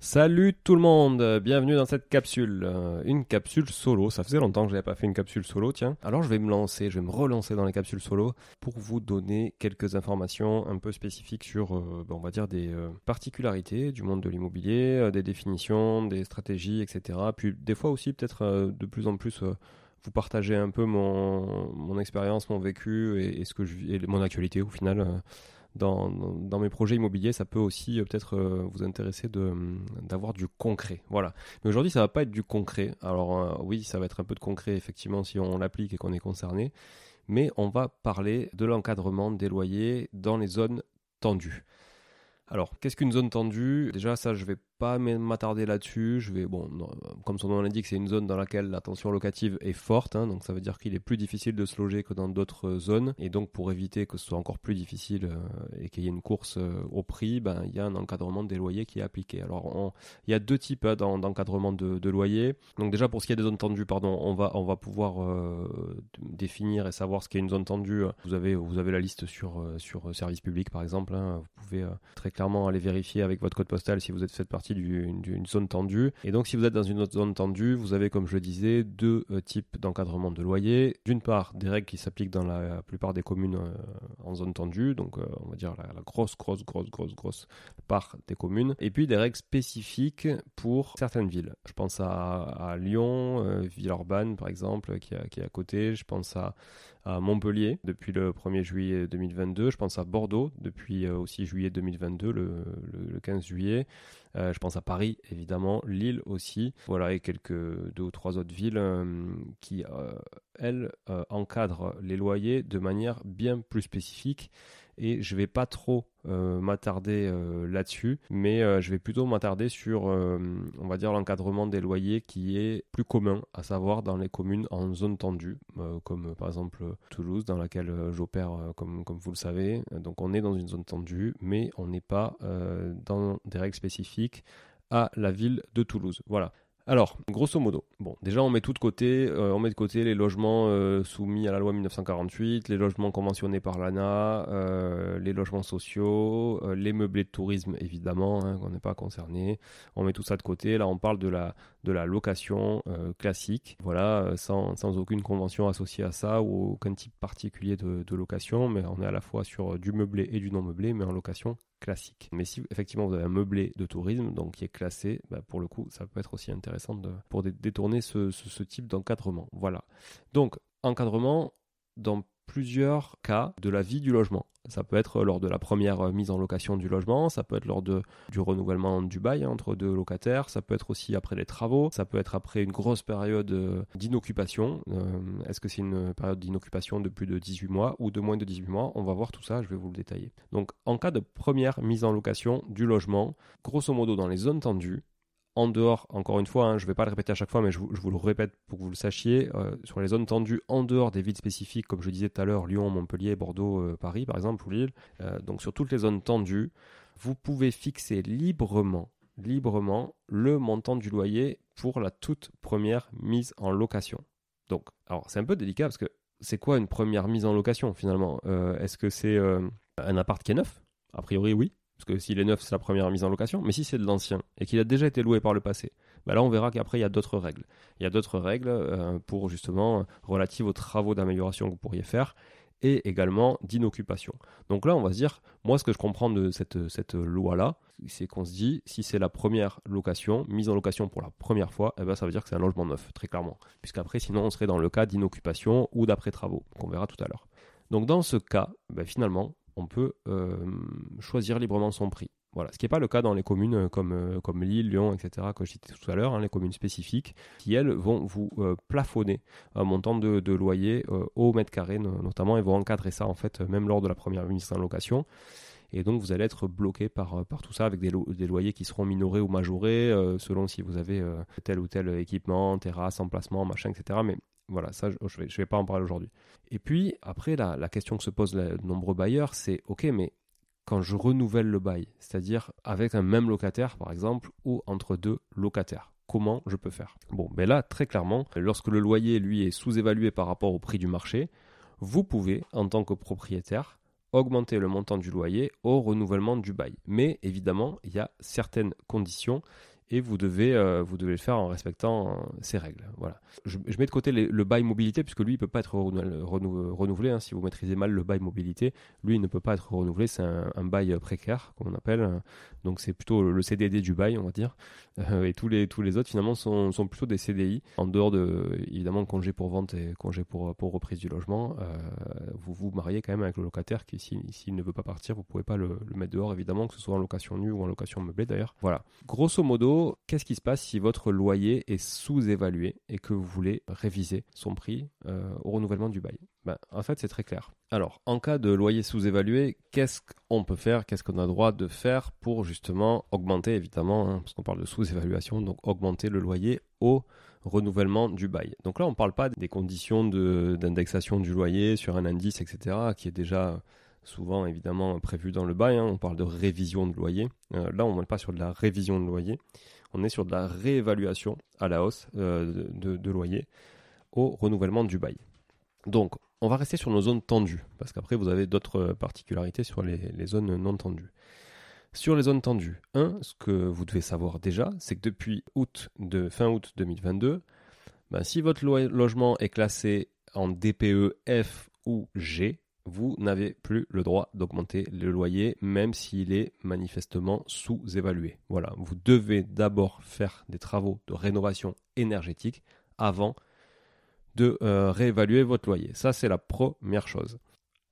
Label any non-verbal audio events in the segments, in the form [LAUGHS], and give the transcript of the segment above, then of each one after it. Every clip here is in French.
Salut tout le monde, bienvenue dans cette capsule. Euh, une capsule solo, ça faisait longtemps que je n'avais pas fait une capsule solo, tiens. Alors je vais me lancer, je vais me relancer dans les capsules solo pour vous donner quelques informations un peu spécifiques sur, euh, ben, on va dire, des euh, particularités du monde de l'immobilier, des définitions, des stratégies, etc. Puis des fois aussi peut-être de plus en plus vous partager un peu mon, expérience, mon vécu et, mon actualité au final dans, mes projets immobiliers, ça peut aussi euh, peut-être euh, vous intéresser d'avoir du concret. Voilà. Mais aujourd'hui, ça va pas être du concret. Alors euh, oui, ça va être un peu de concret effectivement si on l'applique et qu'on est concerné. Mais on va parler de l'encadrement des loyers dans les zones tendues. Alors, qu'est-ce qu'une zone tendue? Déjà, ça, je vais pas m'attarder là-dessus. Je vais, bon, comme son nom l'indique, c'est une zone dans laquelle la tension locative est forte, hein, donc ça veut dire qu'il est plus difficile de se loger que dans d'autres zones. Et donc, pour éviter que ce soit encore plus difficile euh, et qu'il y ait une course euh, au prix, ben, il y a un encadrement des loyers qui est appliqué. Alors, il y a deux types hein, d'encadrement de, loyers. Donc, déjà, pour ce qui est des zones tendues, pardon, on va, on va pouvoir euh, définir et savoir ce qu'est une zone tendue. Vous avez, vous avez la liste sur, sur service public, par exemple. Hein. Vous pouvez très clairement aller vérifier avec votre code postal si vous êtes fait partie d'une zone tendue. Et donc si vous êtes dans une autre zone tendue, vous avez comme je le disais deux euh, types d'encadrement de loyer. D'une part, des règles qui s'appliquent dans la plupart des communes euh, en zone tendue, donc euh, on va dire la, grosse, grosse, grosse, grosse, grosse part des communes. Et puis des règles spécifiques pour certaines villes. Je pense à, Lyon, Villeurbanne par exemple, qui, qui est à côté. Je pense à, à Montpellier depuis le 1er juillet 2022. Je pense à Bordeaux depuis euh, aussi juillet 2022, le, 15 juillet. Euh, je pense à Paris, évidemment, Lille aussi. Voilà, et quelques deux ou trois autres villes qui, elles, encadrent les loyers de manière bien plus spécifique et je vais pas trop euh, m'attarder euh, là-dessus, mais euh, je vais plutôt m'attarder sur, on va dire, l'encadrement des loyers qui est plus commun, à savoir dans les communes en zone tendue, comme par exemple Toulouse, dans laquelle j'opère, comme, comme vous le savez. Donc on est dans une zone tendue, mais on n'est pas dans des règles spécifiques à la ville de Toulouse. Voilà. Alors, grosso modo, bon, déjà on met tout de côté, euh, on met de côté les logements euh, soumis à la loi 1948, les logements conventionnés par l'ANA, euh, les logements sociaux, les meublés de tourisme évidemment, hein, on n'est pas concerné. On met tout ça de côté. Là, on parle de la de la location classique, voilà, sans, sans, aucune convention associée à ça ou aucun type particulier de, de location, mais on est à la fois sur du meublé et du non meublé, mais en location classique. Mais si effectivement vous avez un meublé de tourisme, donc qui est classé, bah, pour le coup, ça peut être aussi intéressant de, pour détourner ce, ce type d'encadrement. Voilà. Donc, encadrement dans plusieurs cas de la vie du logement. Ça peut être lors de la première euh, mise en location du logement, ça peut être lors de, du renouvellement du bail entre deux locataires, ça peut être aussi après les travaux, ça peut être après une grosse période euh, d'inoccupation. Euh, est-ce que c'est une période d'inoccupation de plus de 18 mois ou de moins de 18 mois? On va voir tout ça, je vais vous le détailler. Donc en cas de première mise en location du logement, grosso modo dans les zones tendues, en dehors, encore une fois, hein, je ne vais pas le répéter à chaque fois, mais je vous, le répète pour que vous le sachiez, euh, sur les zones tendues en dehors des villes spécifiques, comme je disais tout à l'heure, Lyon, Montpellier, Bordeaux, euh, Paris par exemple, ou Lille, euh, donc sur toutes les zones tendues, vous pouvez fixer librement, librement le montant du loyer pour la toute première mise en location. Donc, alors c'est un peu délicat parce que c'est quoi une première mise en location finalement? Est-ce que c'est un appart qui est neuf? A priori oui. Parce que s'il est neuf, c'est la première mise en location. Mais si c'est de l'ancien et qu'il a déjà été loué par le passé, bah là on verra qu'après il y a d'autres règles. Il y a d'autres règles euh, pour justement relatives aux travaux d'amélioration que vous pourriez faire et également d'inoccupation. Donc là on va se dire, moi ce que je comprends de cette, loi-là, c'est qu'on se dit, si c'est la première location, mise en location pour la première fois, eh ben, ça veut dire que c'est un logement neuf, très clairement. Puisqu'après sinon on serait dans le cas d'inoccupation ou d'après travaux, qu'on verra tout à l'heure. Donc dans ce cas, ben, finalement, on peut euh, choisir librement son prix. Voilà, ce qui n'est pas le cas dans les communes euh, comme, euh, comme Lille, Lyon, etc., que je citais tout à l'heure, hein, les communes spécifiques, qui elles vont vous plafonner un montant de, loyer au mètre carré notamment, et vont encadrer ça en fait même lors de la première mise en location. Et donc vous allez être bloqué par, tout ça avec des, des loyers qui seront minorés ou majorés selon si vous avez tel ou tel équipement, terrasse, emplacement, machin, etc. Mais voilà, ça, je ne vais, pas en parler aujourd'hui. Et puis, après, la, question que se posent de nombreux bailleurs, c'est OK, mais quand je renouvelle le bail, c'est-à-dire avec un même locataire, par exemple, ou entre deux locataires, comment je peux faire? Bon, ben là, très clairement, lorsque le loyer, lui, est sous-évalué par rapport au prix du marché, vous pouvez, en tant que propriétaire, augmenter le montant du loyer au renouvellement du bail. Mais évidemment, il y a certaines conditions et vous devez, euh, vous devez le faire en respectant euh, ces règles. Voilà. Je, mets de côté le bail mobilité, puisque lui, il ne peut pas être renouvelé. Hein. si vous maîtrisez mal le bail mobilité, lui, il ne peut pas être renouvelé. C'est un, bail précaire, comme on appelle. Donc, c'est plutôt le CDD du bail, on va dire. Euh, et tous les, tous les autres, finalement, sont, sont plutôt des CDI. En dehors de, évidemment, congé pour vente et congé pour, pour reprise du logement, vous vous mariez quand même avec le locataire qui, s'il ne veut pas partir, vous ne pouvez pas le mettre dehors, évidemment, que ce soit en location nue ou en location meublée, d'ailleurs. Voilà. Grosso modo, qu'est-ce qui se passe si votre loyer est sous-évalué et que vous voulez réviser son prix euh, au renouvellement du bail? Ben, En fait, c'est très clair. Alors, en cas de loyer sous-évalué, qu'est-ce qu'on peut faire? Qu'est-ce qu'on a droit de faire pour justement augmenter, évidemment, hein, parce qu'on parle de sous-évaluation, donc augmenter le loyer au renouvellement du bail? Donc là, on ne parle pas des conditions d'indexation du loyer sur un indice, etc., qui est déjà souvent évidemment prévu dans le bail. Hein. on parle de révision de loyer. Euh, là, on n'est pas sur de la révision de loyer, on est sur de la réévaluation à la hausse euh, de, loyer au renouvellement du bail. Donc, on va rester sur nos zones tendues, parce qu'après, vous avez d'autres particularités sur les, zones non tendues. Sur les zones tendues, un, ce que vous devez savoir déjà, c'est que depuis août de, fin août 2022, ben, si votre logement est classé en DPE F ou G, vous n'avez plus le droit d'augmenter le loyer, même s'il est manifestement sous-évalué. Voilà, vous devez d'abord faire des travaux de rénovation énergétique avant de réévaluer votre loyer. Ça, c'est la première chose.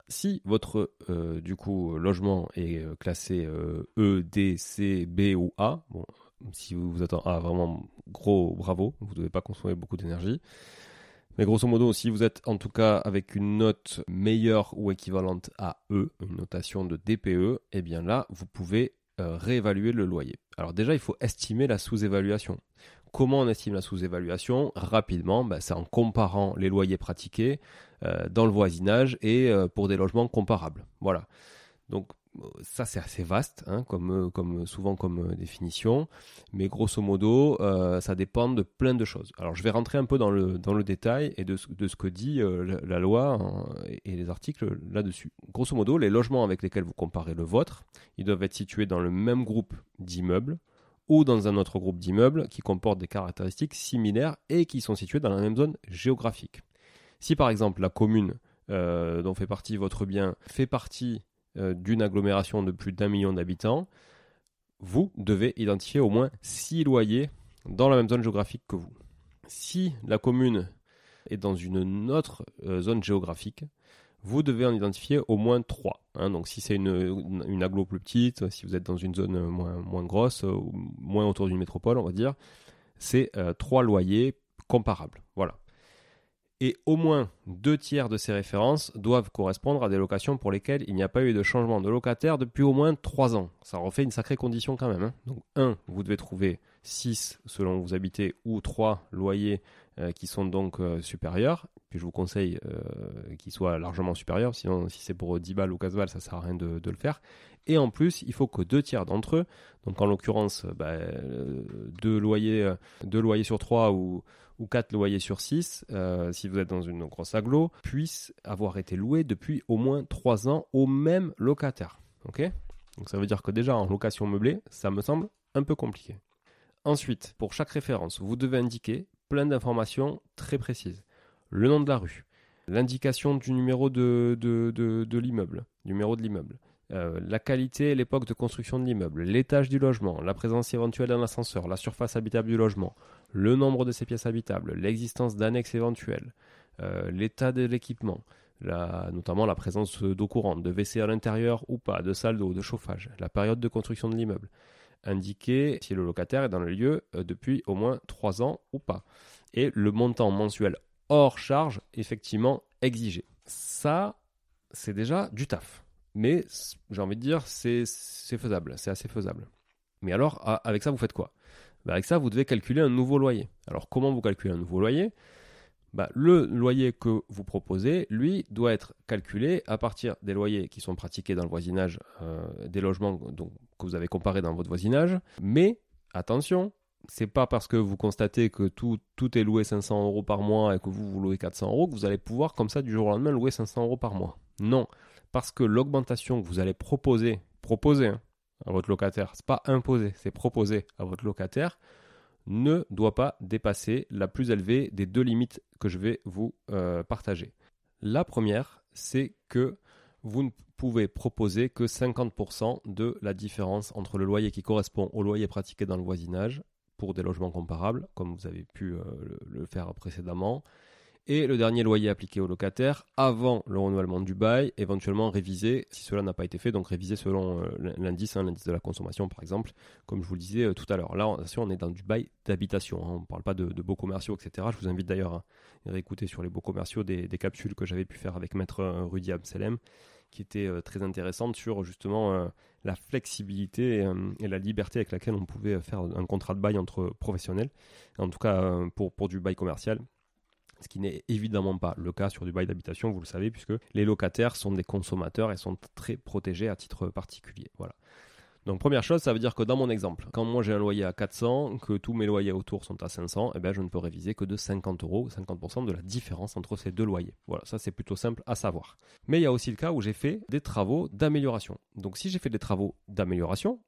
Si votre du coup logement est classé E, D, C, B ou A, bon, si vous êtes en A, vraiment gros bravo, vous ne devez pas consommer beaucoup d'énergie. Mais grosso modo, si vous êtes en tout cas avec une note meilleure ou équivalente à E, une notation de DPE, eh bien là, vous pouvez euh, réévaluer le loyer. Alors déjà, il faut estimer la sous-évaluation. Comment on estime la sous-évaluation? Rapidement, bah, c'est en comparant les loyers pratiqués euh, dans le voisinage et euh, pour des logements comparables. Voilà. Donc ça c'est assez vaste, hein, comme, euh, comme souvent comme euh, définition, mais grosso modo, euh, ça dépend de plein de choses. Alors je vais rentrer un peu dans le, détail et de, ce que dit la, loi hein, et les articles là-dessus. Grosso modo, les logements avec lesquels vous comparez le vôtre, ils doivent être situés dans le même groupe d'immeubles ou dans un autre groupe d'immeubles qui comportent des caractéristiques similaires et qui sont situés dans la même zone géographique. Si par exemple la commune dont fait partie votre bien fait partie euh, d'une agglomération de plus d'un million d'habitants, vous devez identifier au moins 6 loyers dans la même zone géographique que vous. Si la commune est dans une autre euh, zone géographique, vous devez en identifier au moins 3. Hein. donc si c'est une, une, agglo plus petite, si vous êtes dans une zone moins, grosse, euh, moins autour d'une métropole, on va dire, c'est 3 loyers comparables. Voilà et au moins deux tiers de ces références doivent correspondre à des locations pour lesquelles il n'y a pas eu de changement de locataire depuis au moins trois ans. Ça refait une sacrée condition quand même. Hein. Donc un, vous devez trouver 6 selon où vous habitez ou 3 loyers euh, qui sont donc euh, supérieurs. Puis je vous conseille euh, qu'ils soient largement supérieurs, sinon si c'est pour 10 balles ou 15 balles, ça sert à rien de, le faire. Et en plus, il faut que deux tiers d'entre eux, donc en l'occurrence bah, deux, loyers, deux loyers sur 3 ou ou 4 loyers sur 6, euh, si vous êtes dans une grosse aglo, puissent avoir été loués depuis au moins 3 ans au même locataire. Ok? Donc ça veut dire que déjà en location meublée, ça me semble un peu compliqué. Ensuite, pour chaque référence, vous devez indiquer plein d'informations très précises. Le nom de la rue, l'indication du numéro de, l'immeuble, numéro de l'immeuble, euh, la qualité et l'époque de construction de l'immeuble, l'étage du logement, la présence éventuelle d'un ascenseur, la surface habitable du logement, le nombre de ces pièces habitables, l'existence d'annexes éventuelles, euh, l'état de l'équipement, notamment la présence d'eau courante, de WC à l'intérieur ou pas, de salle d'eau, de chauffage, la période de construction de l'immeuble, indiquer si le locataire est dans le lieu euh, depuis au moins 3 ans ou pas, et le montant mensuel hors charge effectivement exigé. Ça, c'est déjà du taf. Mais j'ai envie de dire, c'est faisable, c'est assez faisable. Mais alors, avec ça, vous faites quoi? Bah, avec ça, vous devez calculer un nouveau loyer. Alors comment vous calculez un nouveau loyer? Bah, Le loyer que vous proposez, lui, doit être calculé à partir des loyers qui sont pratiqués dans le voisinage, euh, des logements que vous avez comparés dans votre voisinage. Mais attention, c'est pas parce que vous constatez que tout, tout est loué 500 euros par mois et que vous, vous louez 400 euros que vous allez pouvoir, comme ça, du jour au lendemain, louer 500 euros par mois. Non, parce que l'augmentation que vous allez proposer, proposer, hein, à votre locataire, c'est pas imposé, c'est proposé à votre locataire, ne doit pas dépasser la plus élevée des deux limites que je vais vous euh, partager. La première, c'est que vous ne pouvez proposer que 50% de la différence entre le loyer qui correspond au loyer pratiqué dans le voisinage pour des logements comparables, comme vous avez pu euh, le, faire précédemment, et le dernier loyer appliqué au locataire avant le renouvellement du bail, éventuellement révisé si cela n'a pas été fait, donc révisé selon euh, l'indice, hein, l'indice de la consommation par exemple, comme je vous le disais euh, tout à l'heure. Là, on est dans du bail d'habitation, hein. on ne parle pas de, beaux commerciaux, etc. Je vous invite d'ailleurs à réécouter sur les beaux commerciaux des, capsules que j'avais pu faire avec maître euh, Rudy Abselem, qui étaient très intéressantes sur justement la flexibilité et, la liberté avec laquelle on pouvait faire un contrat de bail entre professionnels, en tout cas pour, pour du bail commercial ce qui n'est évidemment pas le cas sur du bail d'habitation, vous le savez, puisque les locataires sont des consommateurs et sont très protégés à titre particulier. Voilà. Donc première chose, ça veut dire que dans mon exemple, quand moi j'ai un loyer à 400, que tous mes loyers autour sont à 500, eh bien je ne peux réviser que de 50 euros, 50% de la différence entre ces deux loyers. Voilà, ça c'est plutôt simple à savoir. Mais il y a aussi le cas où j'ai fait des travaux d'amélioration. Donc si j'ai fait des travaux d'amélioration,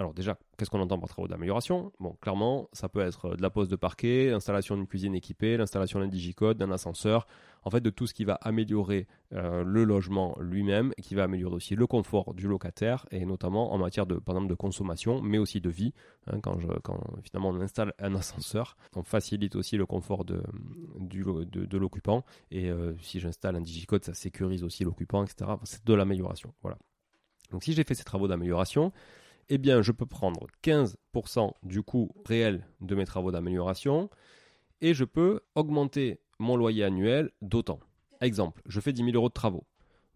alors déjà, qu'est-ce qu'on entend par travaux d'amélioration? Bon, clairement, ça peut être euh, de la pose de parquet, l'installation d'une cuisine équipée, l'installation d'un digicode, d'un ascenseur, en fait de tout ce qui va améliorer euh, le logement lui-même, qui va améliorer aussi le confort du locataire et notamment en matière de par exemple de consommation, mais aussi de vie. Hein, quand, je, quand finalement on installe un [LAUGHS] ascenseur, on facilite aussi le confort de, du, de, l'occupant et euh, si j'installe un digicode, ça sécurise aussi l'occupant, etc. C'est de l'amélioration. Voilà. Donc si j'ai fait ces travaux d'amélioration, eh bien je peux prendre 15% du coût réel de mes travaux d'amélioration et je peux augmenter mon loyer annuel d'autant. Exemple, je fais 10 000 euros de travaux.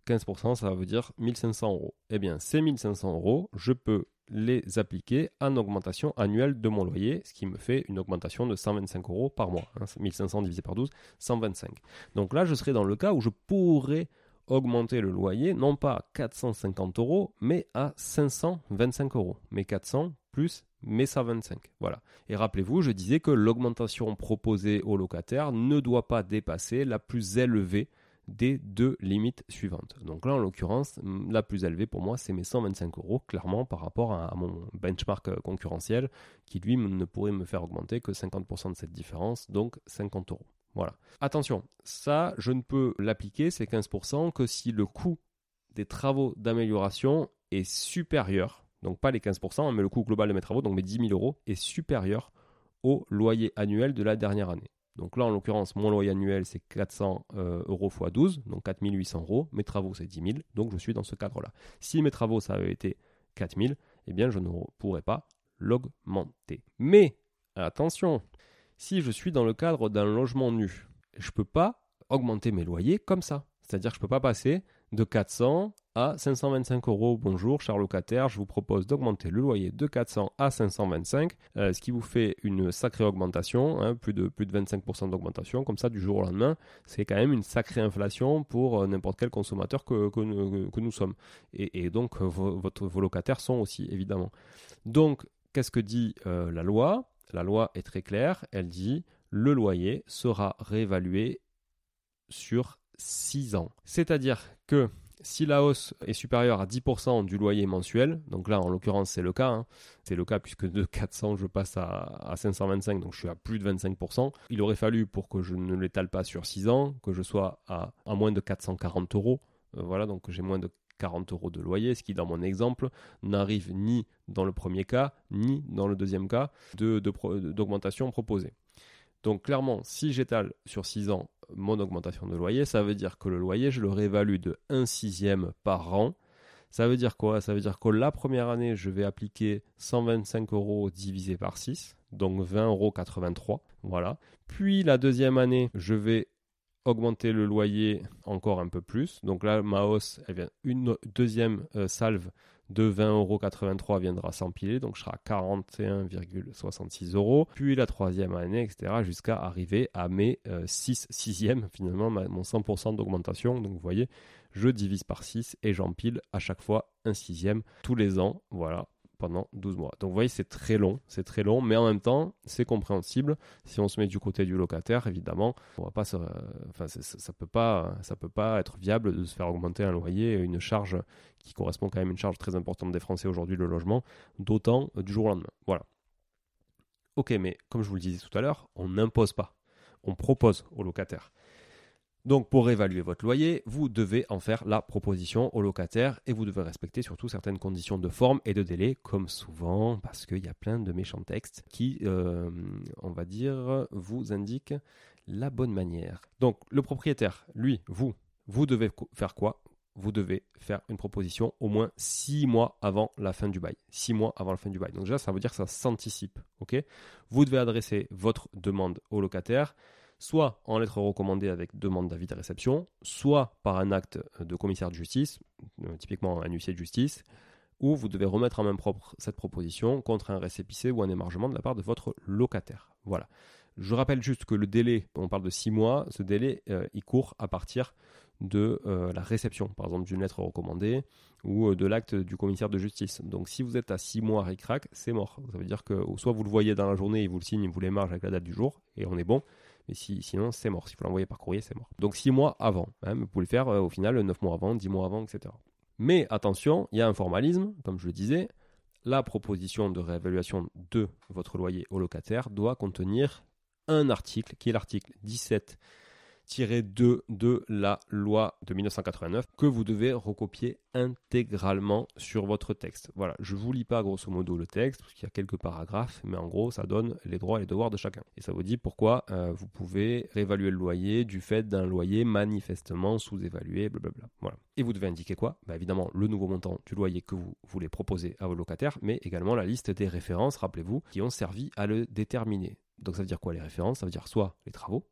15%, ça veut dire 1500 euros. Eh bien, ces 1500 euros, je peux les appliquer en augmentation annuelle de mon loyer, ce qui me fait une augmentation de 125 euros par mois. 1500 hein. divisé par 12, 125. Donc là, je serai dans le cas où je pourrais augmenter le loyer, non pas à 450 euros, mais à 525 euros. Mais 400 plus mais 125. Voilà. Et rappelez-vous, je disais que l'augmentation proposée au locataire ne doit pas dépasser la plus élevée des deux limites suivantes. Donc là, en l'occurrence, la plus élevée pour moi, c'est mes 125 euros, clairement par rapport à, mon benchmark euh, concurrentiel, qui lui ne pourrait me faire augmenter que 50% de cette différence, donc 50 euros. Voilà. Attention, ça, je ne peux l'appliquer, ces 15%, que si le coût des travaux d'amélioration est supérieur, donc pas les 15%, mais le coût global de mes travaux, donc mes 10 000 euros, est supérieur au loyer annuel de la dernière année. Donc là, en l'occurrence, mon loyer annuel, c'est 400 euh, euros x 12, donc 4800 euros. Mes travaux, c'est 10 000, donc je suis dans ce cadre-là. Si mes travaux, ça avait été 4000, eh bien, je ne pourrais pas l'augmenter. Mais, attention, si je suis dans le cadre d'un logement nu, je ne peux pas augmenter mes loyers comme ça. C'est-à-dire que je ne peux pas passer de 400 à 525 euros. Bonjour, cher locataire, je vous propose d'augmenter le loyer de 400 à 525, euh, ce qui vous fait une sacrée augmentation, hein, plus, de, plus de 25% d'augmentation, comme ça du jour au lendemain. C'est quand même une sacrée inflation pour euh, n'importe quel consommateur que, nous sommes. Et, donc, euh, vos, locataires sont aussi, évidemment. Donc, qu'est-ce que dit la loi? La loi est très claire, elle dit le loyer sera réévalué sur 6 ans. C'est-à-dire que si la hausse est supérieure à 10% du loyer mensuel, donc là en l'occurrence c'est le cas, hein, c'est le cas puisque de 400 je passe à, 525, donc je suis à plus de 25%, il aurait fallu pour que je ne l'étale pas sur 6 ans, que je sois à, moins de 440 euros, euh, voilà, donc j'ai moins de 40 euros de loyer, ce qui dans mon exemple n'arrive ni dans le premier cas, ni dans le deuxième cas d'augmentation de, proposée. Donc clairement, si j'étale sur 6 ans mon augmentation de loyer, ça veut dire que le loyer, je le réévalue de 1 sixième par an. Ça veut dire quoi? Ça veut dire que la première année, je vais appliquer 125 euros divisé par 6, donc 20,83 euros. Voilà. Puis la deuxième année, je vais augmenter le loyer encore un peu plus. Donc là, ma hausse, elle vient une deuxième euh, salve de 20,83€ viendra s'empiler, donc je serai à 41,66 euros. Puis la troisième année, etc., jusqu'à arriver à mes 6 euh, sixièmes, [LAUGHS] finalement, mon 100% d'augmentation. Donc vous voyez, je divise par 6 et j'empile à chaque fois un sixième tous les ans. Voilà, pendant 12 mois. Donc vous voyez, c'est très long, c'est très long, mais en même temps, c'est compréhensible. Si on se met du côté du locataire, évidemment, on va pas se, enfin, ça, peut pas, ça peut pas être viable de se faire augmenter un loyer, une charge qui correspond quand même à une charge très importante des Français aujourd'hui, le logement, d'autant du jour au lendemain. Voilà. Ok, mais comme je vous le disais tout à l'heure, on n'impose pas, on propose au locataire. Donc pour évaluer votre loyer, vous devez en faire la proposition au locataire et vous devez respecter surtout certaines conditions de forme et de délai, comme souvent, parce qu'il y a plein de méchants textes qui, euh, on va dire, vous indiquent la bonne manière. Donc le propriétaire, lui, vous, vous devez faire quoi? Vous devez faire une proposition au moins six mois avant la fin du bail. Six mois avant la fin du bail. Donc déjà, ça veut dire que ça s'anticipe. ok? Vous devez adresser votre demande au locataire soit en lettre recommandée avec demande d'avis de réception, soit par un acte de commissaire de justice, euh, typiquement un huissier de justice, où vous devez remettre en main propre cette proposition contre un récépissé ou un émargement de la part de votre locataire. Voilà. Je rappelle juste que le délai, on parle de six mois, ce délai, euh, il court à partir de euh, la réception, par exemple d'une lettre recommandée ou de l'acte du commissaire de justice. Donc si vous êtes à six mois ric-rac, c'est mort. Ça veut dire que soit vous le voyez dans la journée et vous le signez, vous l'émarge avec la date du jour et on est bon, mais si, sinon, c'est mort. Si vous l'envoyez par courrier, c'est mort. Donc 6 mois avant. Hein, vous pouvez le faire euh, au final 9 mois avant, 10 mois avant, etc. Mais attention, il y a un formalisme, comme je le disais. La proposition de réévaluation de votre loyer au locataire doit contenir un article, qui est l'article 17 2 de la loi de 1989 que vous devez recopier intégralement sur votre texte. Voilà, je vous lis pas grosso modo le texte parce qu'il y a quelques paragraphes, mais en gros ça donne les droits et les devoirs de chacun. Et ça vous dit pourquoi euh, vous pouvez réévaluer le loyer du fait d'un loyer manifestement sous-évalué, blablabla. Voilà. Et vous devez indiquer quoi? Bah, Évidemment le nouveau montant du loyer que vous voulez proposer à vos locataires, mais également la liste des références, rappelez-vous, qui ont servi à le déterminer. Donc ça veut dire quoi les références? Ça veut dire soit les travaux,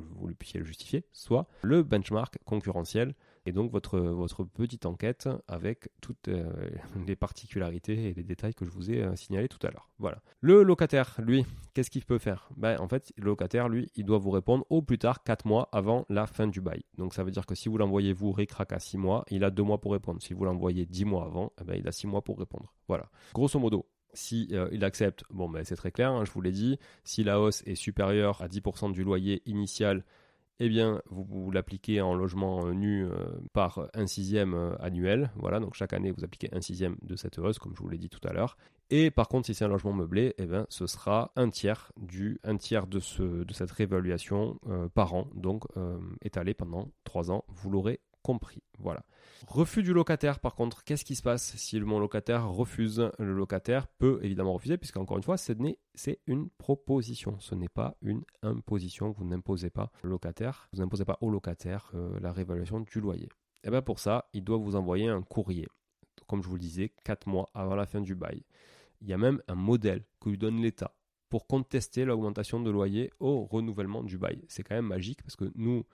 vous, le puissiez le justifier, soit le benchmark concurrentiel et donc votre, votre petite enquête avec toutes euh, [LAUGHS] les particularités et les détails que je vous ai euh, signalés tout à l'heure. Voilà. Le locataire, lui, qu'est-ce qu'il peut faire? Ben, En fait, le locataire, lui, il doit vous répondre au plus tard 4 mois avant la fin du bail. Donc ça veut dire que si vous l'envoyez vous ricrac à 6 mois, il a 2 mois pour répondre. Si vous l'envoyez 10 mois avant, eh ben, il a 6 mois pour répondre. Voilà. Grosso modo, si euh, il accepte, bon ben c'est très clair, hein, je vous l'ai dit, si la hausse est supérieure à 10% du loyer initial, eh bien vous, l'appliquez en logement euh, nu euh, par un sixième annuel, voilà, donc chaque année vous appliquez un sixième de cette hausse, comme je vous l'ai dit tout à l'heure. Et par contre, si c'est un logement meublé, eh bien, ce sera un tiers de cette réévaluation par an, donc étalé pendant trois ans. Vous l'aurez compris. Voilà. Refus du locataire, par contre, qu'est-ce qui se passe si mon locataire refuse? Le locataire peut évidemment refuser, puisque encore une fois, c'est une proposition, ce n'est pas une imposition. Vous n'imposez pas au locataire euh, la réévaluation du loyer. Et eh bien pour ça, il doit vous envoyer un courrier, comme je vous le disais, 4 mois avant la fin du bail. Il y a même un modèle que lui donne l'État pour contester l'augmentation de loyer au renouvellement du bail. C'est quand même magique parce que nous,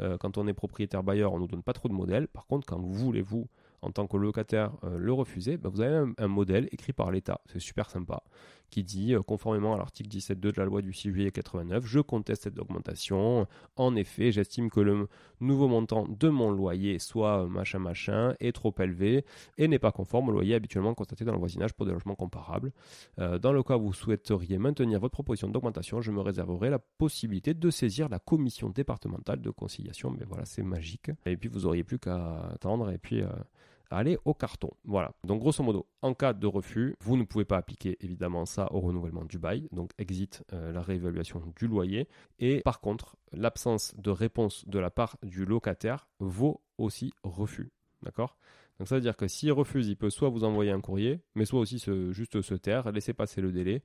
euh, quand on est propriétaire bailleur, on ne nous donne pas trop de modèles. Par contre, quand vous voulez, vous, en tant que locataire, euh, le refuser, bah, vous avez un, modèle écrit par l'État. C'est super sympa qui dit, euh, conformément à l'article 17.2 de la loi du 6 juillet 89, je conteste cette augmentation. En effet, j'estime que le nouveau montant de mon loyer, soit machin machin, est trop élevé et n'est pas conforme au loyer habituellement constaté dans le voisinage pour des logements comparables. Euh, dans le cas où vous souhaiteriez maintenir votre proposition d'augmentation, je me réserverai la possibilité de saisir la commission départementale de conciliation. Mais voilà, c'est magique. Et puis vous auriez plus qu'à attendre et puis... Euh, aller au carton. Voilà. Donc grosso modo, en cas de refus, vous ne pouvez pas appliquer évidemment ça au renouvellement du bail, donc exit euh, la réévaluation du loyer. Et par contre, l'absence de réponse de la part du locataire vaut aussi refus. D'accord? Donc ça veut dire que s'il refuse, il peut soit vous envoyer un courrier, mais soit aussi juste se taire, laisser passer le délai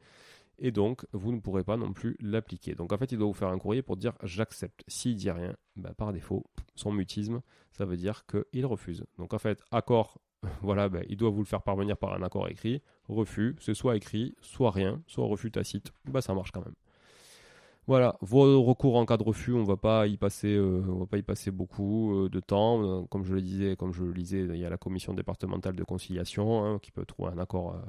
et donc vous ne pourrez pas non plus l'appliquer. Donc en fait, il doit vous faire un courrier pour dire j'accepte. S'il dit rien, bah, par défaut, son mutisme, ça veut dire qu'il refuse. Donc en fait, accord, [LAUGHS] voilà, bah, il doit vous le faire parvenir par un accord écrit. Refus, c'est soit écrit, soit rien, soit refus tacite. Bah ça marche quand même. Voilà, vos recours en cas de refus, on va pas y passer, euh, va pas y passer beaucoup euh, de temps. Euh, comme je le disais, comme je le lisais, il y a la commission départementale de conciliation hein, qui peut trouver un accord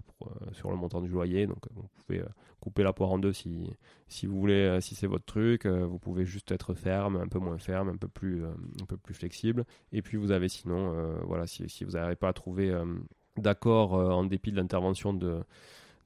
sur le montant du loyer. Donc vous pouvez couper la poire en deux si si vous voulez, si c'est votre truc. vous pouvez juste être ferme, un peu moins ferme, un peu plus un peu plus flexible. Et puis vous avez sinon, voilà, si, si vous n'arrivez pas à trouver d'accord en dépit de l'intervention de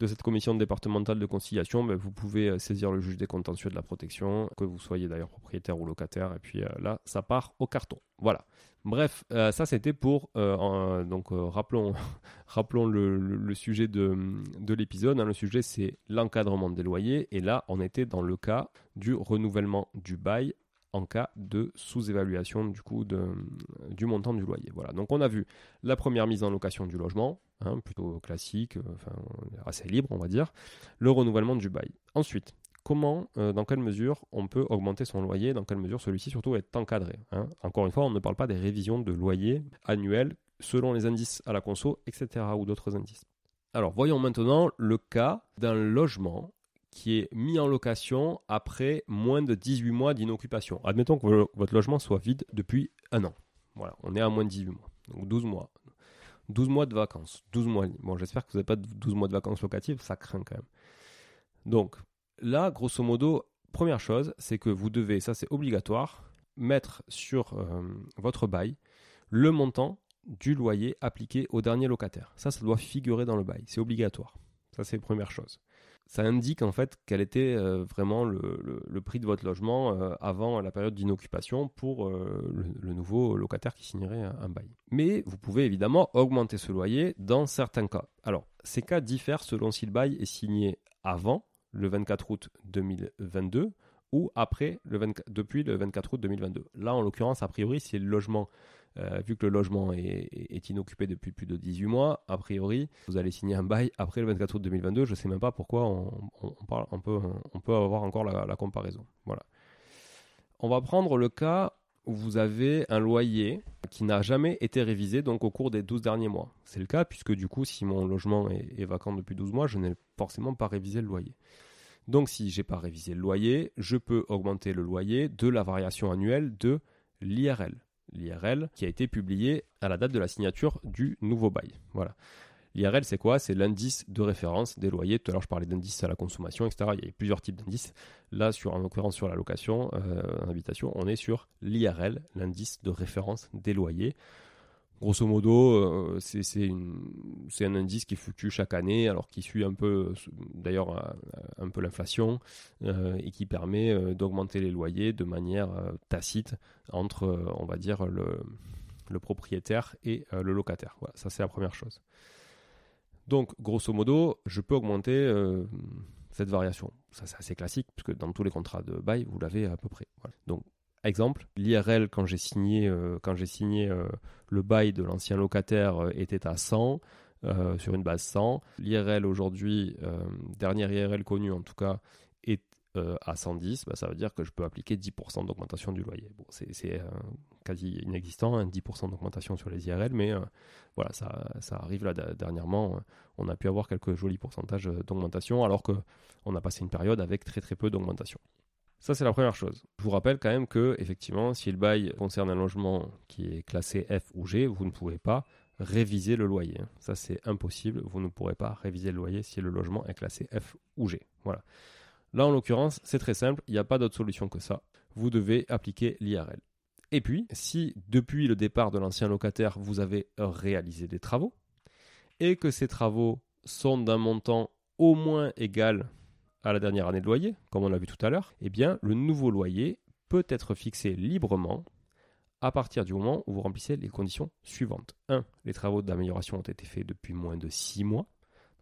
de cette commission départementale de conciliation, ben, vous pouvez euh, saisir le juge des contentieux de la protection, que vous soyez d'ailleurs propriétaire ou locataire, et puis euh, là, ça part au carton. Voilà. Bref, euh, ça c'était pour donc rappelons [LAUGHS] rappelons le, sujet de, de l'épisode. Hein. Le sujet c'est l'encadrement des loyers et là on était dans le cas du renouvellement du bail en cas de sous-évaluation du du montant du loyer. Voilà. Donc on a vu la première mise en location du logement, Hein, plutôt classique, euh, assez libre, on va dire, le renouvellement du bail. Ensuite, comment, euh, dans quelle mesure on peut augmenter son loyer, dans quelle mesure celui-ci surtout est encadré. Hein? Encore une fois, on ne parle pas des révisions de loyer annuelles selon les indices à la conso, etc. ou d'autres indices. Alors voyons maintenant le cas d'un logement qui est mis en location après moins de 18 mois d'inoccupation. Admettons que votre logement soit vide depuis un an. Voilà, on est à moins de 18 mois, donc 12 mois. 12 mois de vacances. 12 mois. Bon, j'espère que vous n'avez pas 12 mois de vacances locatives, ça craint quand même. Donc, là, grosso modo, première chose, c'est que vous devez, ça c'est obligatoire, mettre sur euh, votre bail le montant du loyer appliqué au dernier locataire. Ça, ça doit figurer dans le bail. C'est obligatoire. Ça, c'est première chose ça indique en fait quel était euh, vraiment le, prix de votre logement euh, avant la période d'inoccupation pour euh, le, nouveau locataire qui signerait un, bail. Mais vous pouvez évidemment augmenter ce loyer dans certains cas. Alors, ces cas diffèrent selon si le bail est signé avant le 24 août 2022 ou après le depuis le 24 août 2022. Là, en l'occurrence, a priori, si le logement, euh, vu que le logement est, inoccupé depuis plus de 18 mois, a priori, vous allez signer un bail après le 24 août 2022. Je ne sais même pas pourquoi on, peut, avoir encore la, comparaison. Voilà. On va prendre le cas où vous avez un loyer qui n'a jamais été révisé donc au cours des 12 derniers mois. C'est le cas puisque du coup si mon logement est, vacant depuis 12 mois, je n'ai forcément pas révisé le loyer. Donc si j'ai pas révisé le loyer, je peux augmenter le loyer de la variation annuelle de l'IRL. L'IRL qui a été publié à la date de la signature du nouveau bail. Voilà. L'IRL, c'est quoi? C'est l'indice de référence des loyers. Tout à l'heure, je parlais d'indice à la consommation, etc. Il y a plusieurs types d'indices. Là, sur, en l'occurrence, sur la location, euh, on est sur l'IRL, l'indice de référence des loyers. Grosso modo, euh, c'est un indice qui fluctue chaque année, alors qui suit un peu, d'ailleurs, euh, un peu l'inflation euh, et qui permet d'augmenter les loyers de manière tacite entre, on va dire, le, propriétaire et le locataire. Ça c'est la première chose. Donc, grosso modo, je peux augmenter cette variation. Ça, c'est assez classique, puisque dans tous les contrats de bail, vous l'avez à peu près. Donc, exemple, l'IRL, quand j'ai signé, euh, quand j'ai signé euh, le bail de l'ancien locataire, était à 100, sur une base 100. L'IRL aujourd'hui, dernière IRL connue en tout cas, est euh, à 110, bah, ça veut dire que je peux appliquer 10% d'augmentation du loyer. Bon, c'est euh, quasi inexistant, 10% hein, d'augmentation sur les IRL, mais euh, voilà, ça, ça, arrive là dernièrement. on a pu avoir quelques jolis pourcentages d'augmentation, alors qu'on a passé une période avec très très peu d'augmentation. Ça, c'est la première chose. Je vous rappelle quand même que, effectivement, si le bail concerne un logement qui est classé F ou G, vous ne pouvez pas réviser le loyer. Ça, c'est impossible. Vous ne pourrez pas réviser le loyer si le logement est classé F ou G. Voilà. Là, en l'occurrence, c'est très simple, il n'y a pas d'autre solution que ça. Vous devez appliquer l'IRL. Et puis, si depuis le départ de l'ancien locataire, vous avez réalisé des travaux, et que ces travaux sont d'un montant au moins égal à la dernière année de loyer, comme on l'a vu tout à l'heure, eh bien, le nouveau loyer peut être fixé librement à partir du moment où vous remplissez les conditions suivantes. 1. Les travaux d'amélioration ont été faits depuis moins de 6 mois.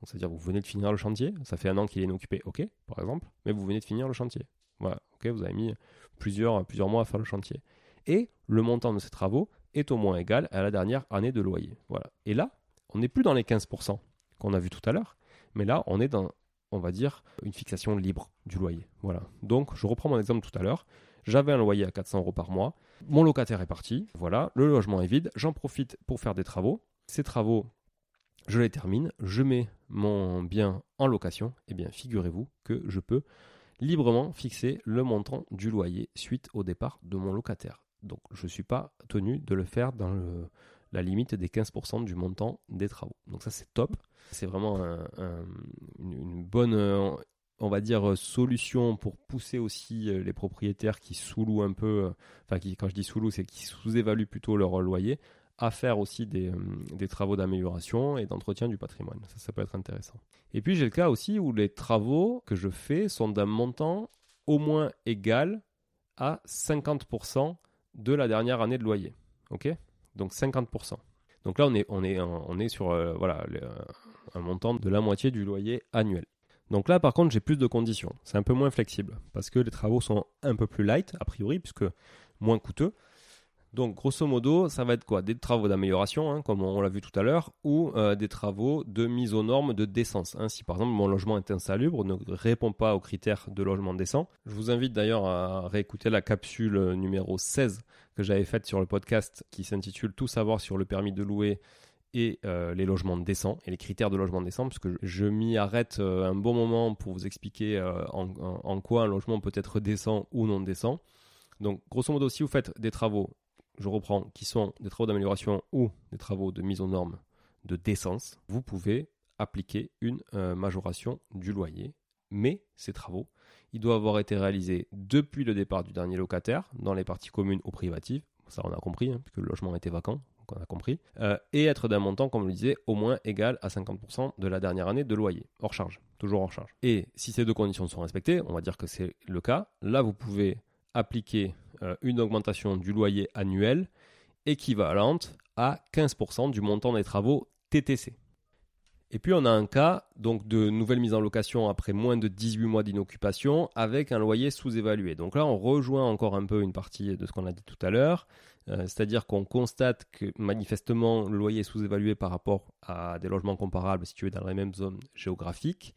Donc, c'est-à-dire vous venez de finir le chantier, ça fait un an qu'il est inoccupé, ok, par exemple, mais vous venez de finir le chantier. Voilà, ok, vous avez mis plusieurs, plusieurs mois à faire le chantier. Et le montant de ces travaux est au moins égal à la dernière année de loyer. Voilà. Et là, on n'est plus dans les 15% qu'on a vu tout à l'heure, mais là, on est dans, on va dire, une fixation libre du loyer. Voilà. Donc, je reprends mon exemple tout à l'heure. J'avais un loyer à 400 euros par mois. Mon locataire est parti. Voilà. Le logement est vide. J'en profite pour faire des travaux. Ces travaux, je les termine, je mets mon bien en location, eh bien figurez-vous que je peux librement fixer le montant du loyer suite au départ de mon locataire. Donc je ne suis pas tenu de le faire dans la limite des 15% du montant des travaux. Donc ça c'est top. C'est vraiment une, bonne, on va dire, solution pour pousser aussi les propriétaires qui sous-louent un peu, enfin qui, quand je dis sous-louent, c'est qui sous-évaluent plutôt leur loyer à faire aussi des, euh, des travaux d'amélioration et d'entretien du patrimoine. Ça, ça peut être intéressant. Et puis j'ai le cas aussi où les travaux que je fais sont d'un montant au moins égal à 50% de la dernière année de loyer. Ok? Donc 50%. Donc là, on est, on est, on est sur euh, voilà, un montant de la moitié du loyer annuel. Donc là, par contre, j'ai plus de conditions. C'est un peu moins flexible parce que les travaux sont un peu plus light, a priori, puisque moins coûteux. Donc, grosso modo, ça va être quoi? Des travaux d'amélioration, hein, comme on l'a vu tout à l'heure, ou euh, des travaux de mise aux normes de décence. Hein. Si par exemple mon logement est insalubre, ne répond pas aux critères de logement décent. Je vous invite d'ailleurs à réécouter la capsule numéro 16 que j'avais faite sur le podcast qui s'intitule Tout savoir sur le permis de louer et euh, les logements décents et les critères de logement décent, parce que je m'y arrête euh, un bon moment pour vous expliquer en quoi un logement peut être décent ou non décent. Donc, grosso modo, si vous faites des travaux je reprends, qui sont des travaux d'amélioration ou des travaux de mise aux normes de décence, vous pouvez appliquer une euh, majoration du loyer. Mais ces travaux, ils doivent avoir été réalisés depuis le départ du dernier locataire, dans les parties communes ou privatives, ça on a compris, hein, puisque le logement était vacant, donc on a compris, euh, et être d'un montant, comme je le disais, au moins égal à 50% de la dernière année de loyer, hors charge, toujours hors charge. Et si ces deux conditions sont respectées, on va dire que c'est le cas, là vous pouvez appliquer euh, une augmentation du loyer annuel équivalente à 15% du montant des travaux TTC. Et puis on a un cas donc de nouvelle mise en location après moins de 18 mois d'inoccupation avec un loyer sous-évalué. Donc là on rejoint encore un peu une partie de ce qu'on a dit tout à l'heure, euh, c'est-à-dire qu'on constate que manifestement le loyer est sous-évalué par rapport à des logements comparables situés dans les mêmes zones géographiques.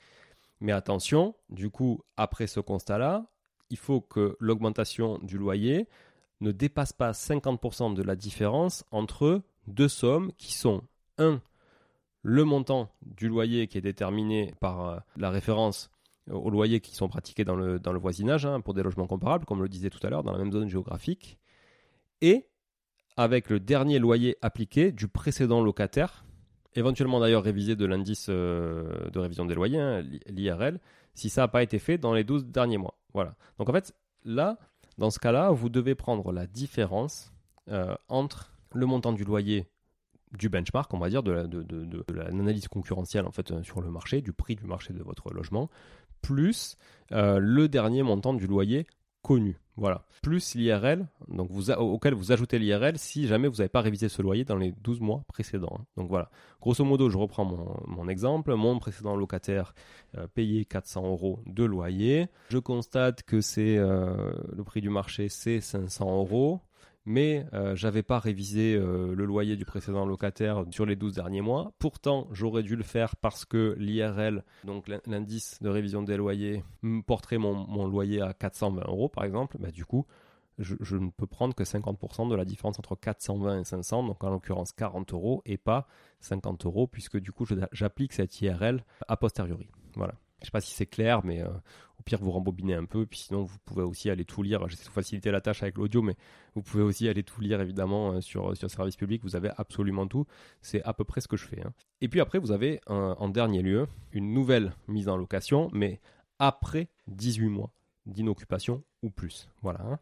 Mais attention, du coup, après ce constat-là, il faut que l'augmentation du loyer ne dépasse pas 50% de la différence entre deux sommes qui sont 1 le montant du loyer qui est déterminé par euh, la référence aux loyers qui sont pratiqués dans le, dans le voisinage hein, pour des logements comparables, comme le disait tout à l'heure, dans la même zone géographique, et avec le dernier loyer appliqué du précédent locataire, éventuellement d'ailleurs révisé de l'indice euh, de révision des loyers, hein, l'IRL, si ça n'a pas été fait dans les 12 derniers mois. Voilà. Donc en fait, là, dans ce cas-là, vous devez prendre la différence euh, entre le montant du loyer du benchmark, on va dire, de, l'analyse concurrentielle en euh, sur le marché, du prix du marché de votre logement, plus euh, le dernier montant du loyer connu. Voilà. Plus l'IRL, donc vous auquel vous ajoutez l'IRL si jamais vous n'avez pas révisé ce loyer dans les 12 mois précédents. Donc voilà. Grosso modo, je reprends mon, exemple. Mon précédent locataire euh, payait 400 euros de loyer. Je constate que c'est le prix du marché, c'est 500 euros mais euh, j'avais pas révisé euh, le loyer du précédent locataire sur les 12 derniers mois. Pourtant, j'aurais dû le faire parce que l'IRL, donc l'indice de révision des loyers, porterait mon, loyer à 420 euros par exemple. Bah, du coup, je, ne peux prendre que 50% de la différence entre 420 et 500, donc en l'occurrence 40 euros et pas 50 euros, puisque du coup j'applique cette IRL a posteriori. Voilà. Je sais pas si c'est clair, mais euh, au pire, vous rembobinez un peu. Puis sinon, vous pouvez aussi aller tout lire. J'essaie de faciliter la tâche avec l'audio, mais vous pouvez aussi aller tout lire, évidemment, euh, sur, sur Service Public. Vous avez absolument tout. C'est à peu près ce que je fais. Hein. Et puis après, vous avez, en dernier lieu, une nouvelle mise en location, mais après 18 mois d'inoccupation ou plus. Voilà. Hein.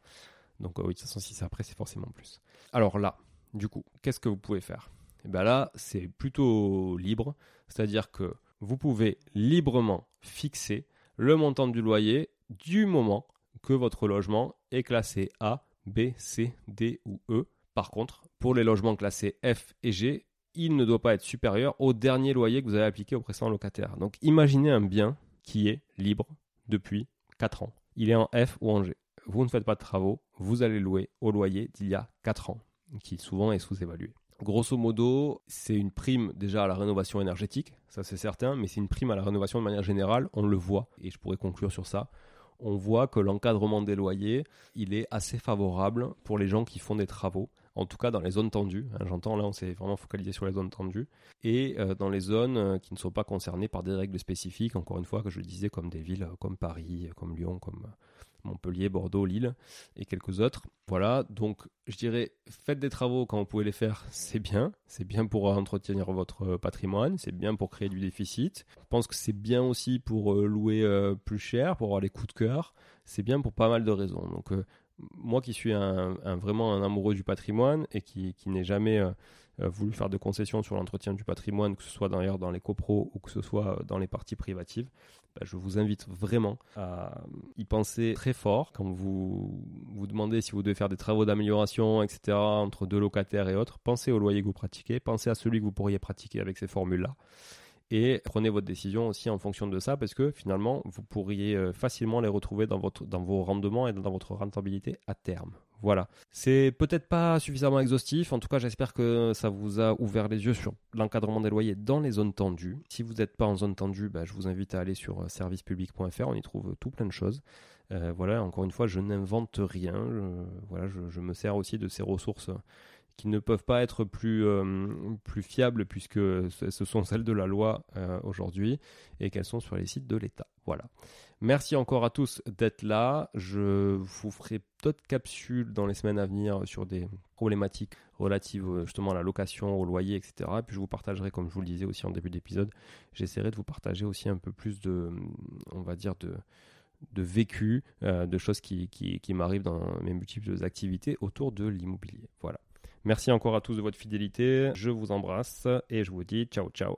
Donc, euh, oui, de toute façon, si c'est après, c'est forcément plus. Alors là, du coup, qu'est-ce que vous pouvez faire? Et eh bien là, c'est plutôt libre. C'est-à-dire que vous pouvez librement fixer le montant du loyer du moment que votre logement est classé A, B, C, D ou E. Par contre, pour les logements classés F et G, il ne doit pas être supérieur au dernier loyer que vous avez appliqué au précédent locataire. Donc imaginez un bien qui est libre depuis 4 ans. Il est en F ou en G. Vous ne faites pas de travaux, vous allez louer au loyer d'il y a 4 ans, qui souvent est sous-évalué. Grosso modo, c'est une prime déjà à la rénovation énergétique, ça c'est certain, mais c'est une prime à la rénovation de manière générale, on le voit, et je pourrais conclure sur ça. On voit que l'encadrement des loyers, il est assez favorable pour les gens qui font des travaux, en tout cas dans les zones tendues. Hein, j'entends là, on s'est vraiment focalisé sur les zones tendues, et euh, dans les zones euh, qui ne sont pas concernées par des règles spécifiques, encore une fois, que je disais, comme des villes comme Paris, comme Lyon, comme Montpellier, Bordeaux, Lille et quelques autres. Voilà, donc je dirais faites des travaux quand vous pouvez les faire, [LAUGHS] c'est bien. C'est bien pour entretenir votre patrimoine, c'est bien pour créer du déficit. Je pense que c'est bien aussi pour euh, louer euh, plus cher, pour avoir les coups de cœur. C'est bien pour pas mal de raisons. Donc euh, moi qui suis un, vraiment un amoureux du patrimoine et qui, qui n'ai jamais voulu faire de concessions sur l'entretien du patrimoine, que ce soit d'ailleurs dans les copros ou que ce soit dans les parties privatives, bah, je vous invite vraiment à y penser très fort quand vous vous demandez si vous devez faire des travaux d'amélioration, etc., entre deux locataires et autres. Pensez au loyer que vous pratiquez, pensez à celui que vous pourriez pratiquer avec ces formules-là. Et prenez votre décision aussi en fonction de ça parce que finalement, vous pourriez euh, facilement les retrouver dans, votre, dans vos rendements et dans votre rentabilité à terme. Voilà. C'est peut-être pas suffisamment exhaustif. En tout cas, j'espère que ça vous a ouvert les yeux sur l'encadrement des loyers dans les zones tendues. Si vous n'êtes pas en zone tendue, bah, je vous invite à aller sur euh, servicepublic.fr. On y trouve tout plein de choses. Euh, voilà, encore une fois, je n'invente rien. voilà, je, me sers aussi de ces ressources qui ne peuvent pas être plus, euh, plus fiables puisque ce sont celles de la loi aujourd'hui et qu'elles sont sur les sites de l'État. Voilà. Merci encore à tous d'être là. Je vous ferai d'autres capsules dans les semaines à venir sur des problématiques relatives euh, justement à la location, au loyer, etc. Et puis je vous partagerai, comme je vous le disais aussi en début d'épisode, j'essaierai de vous partager aussi un peu plus de, on va dire, de, de vécu, euh, de choses qui, qui, qui m'arrivent dans mes multiples activités autour de l'immobilier. Voilà. Merci encore à tous de votre fidélité. Je vous embrasse et je vous dis ciao ciao.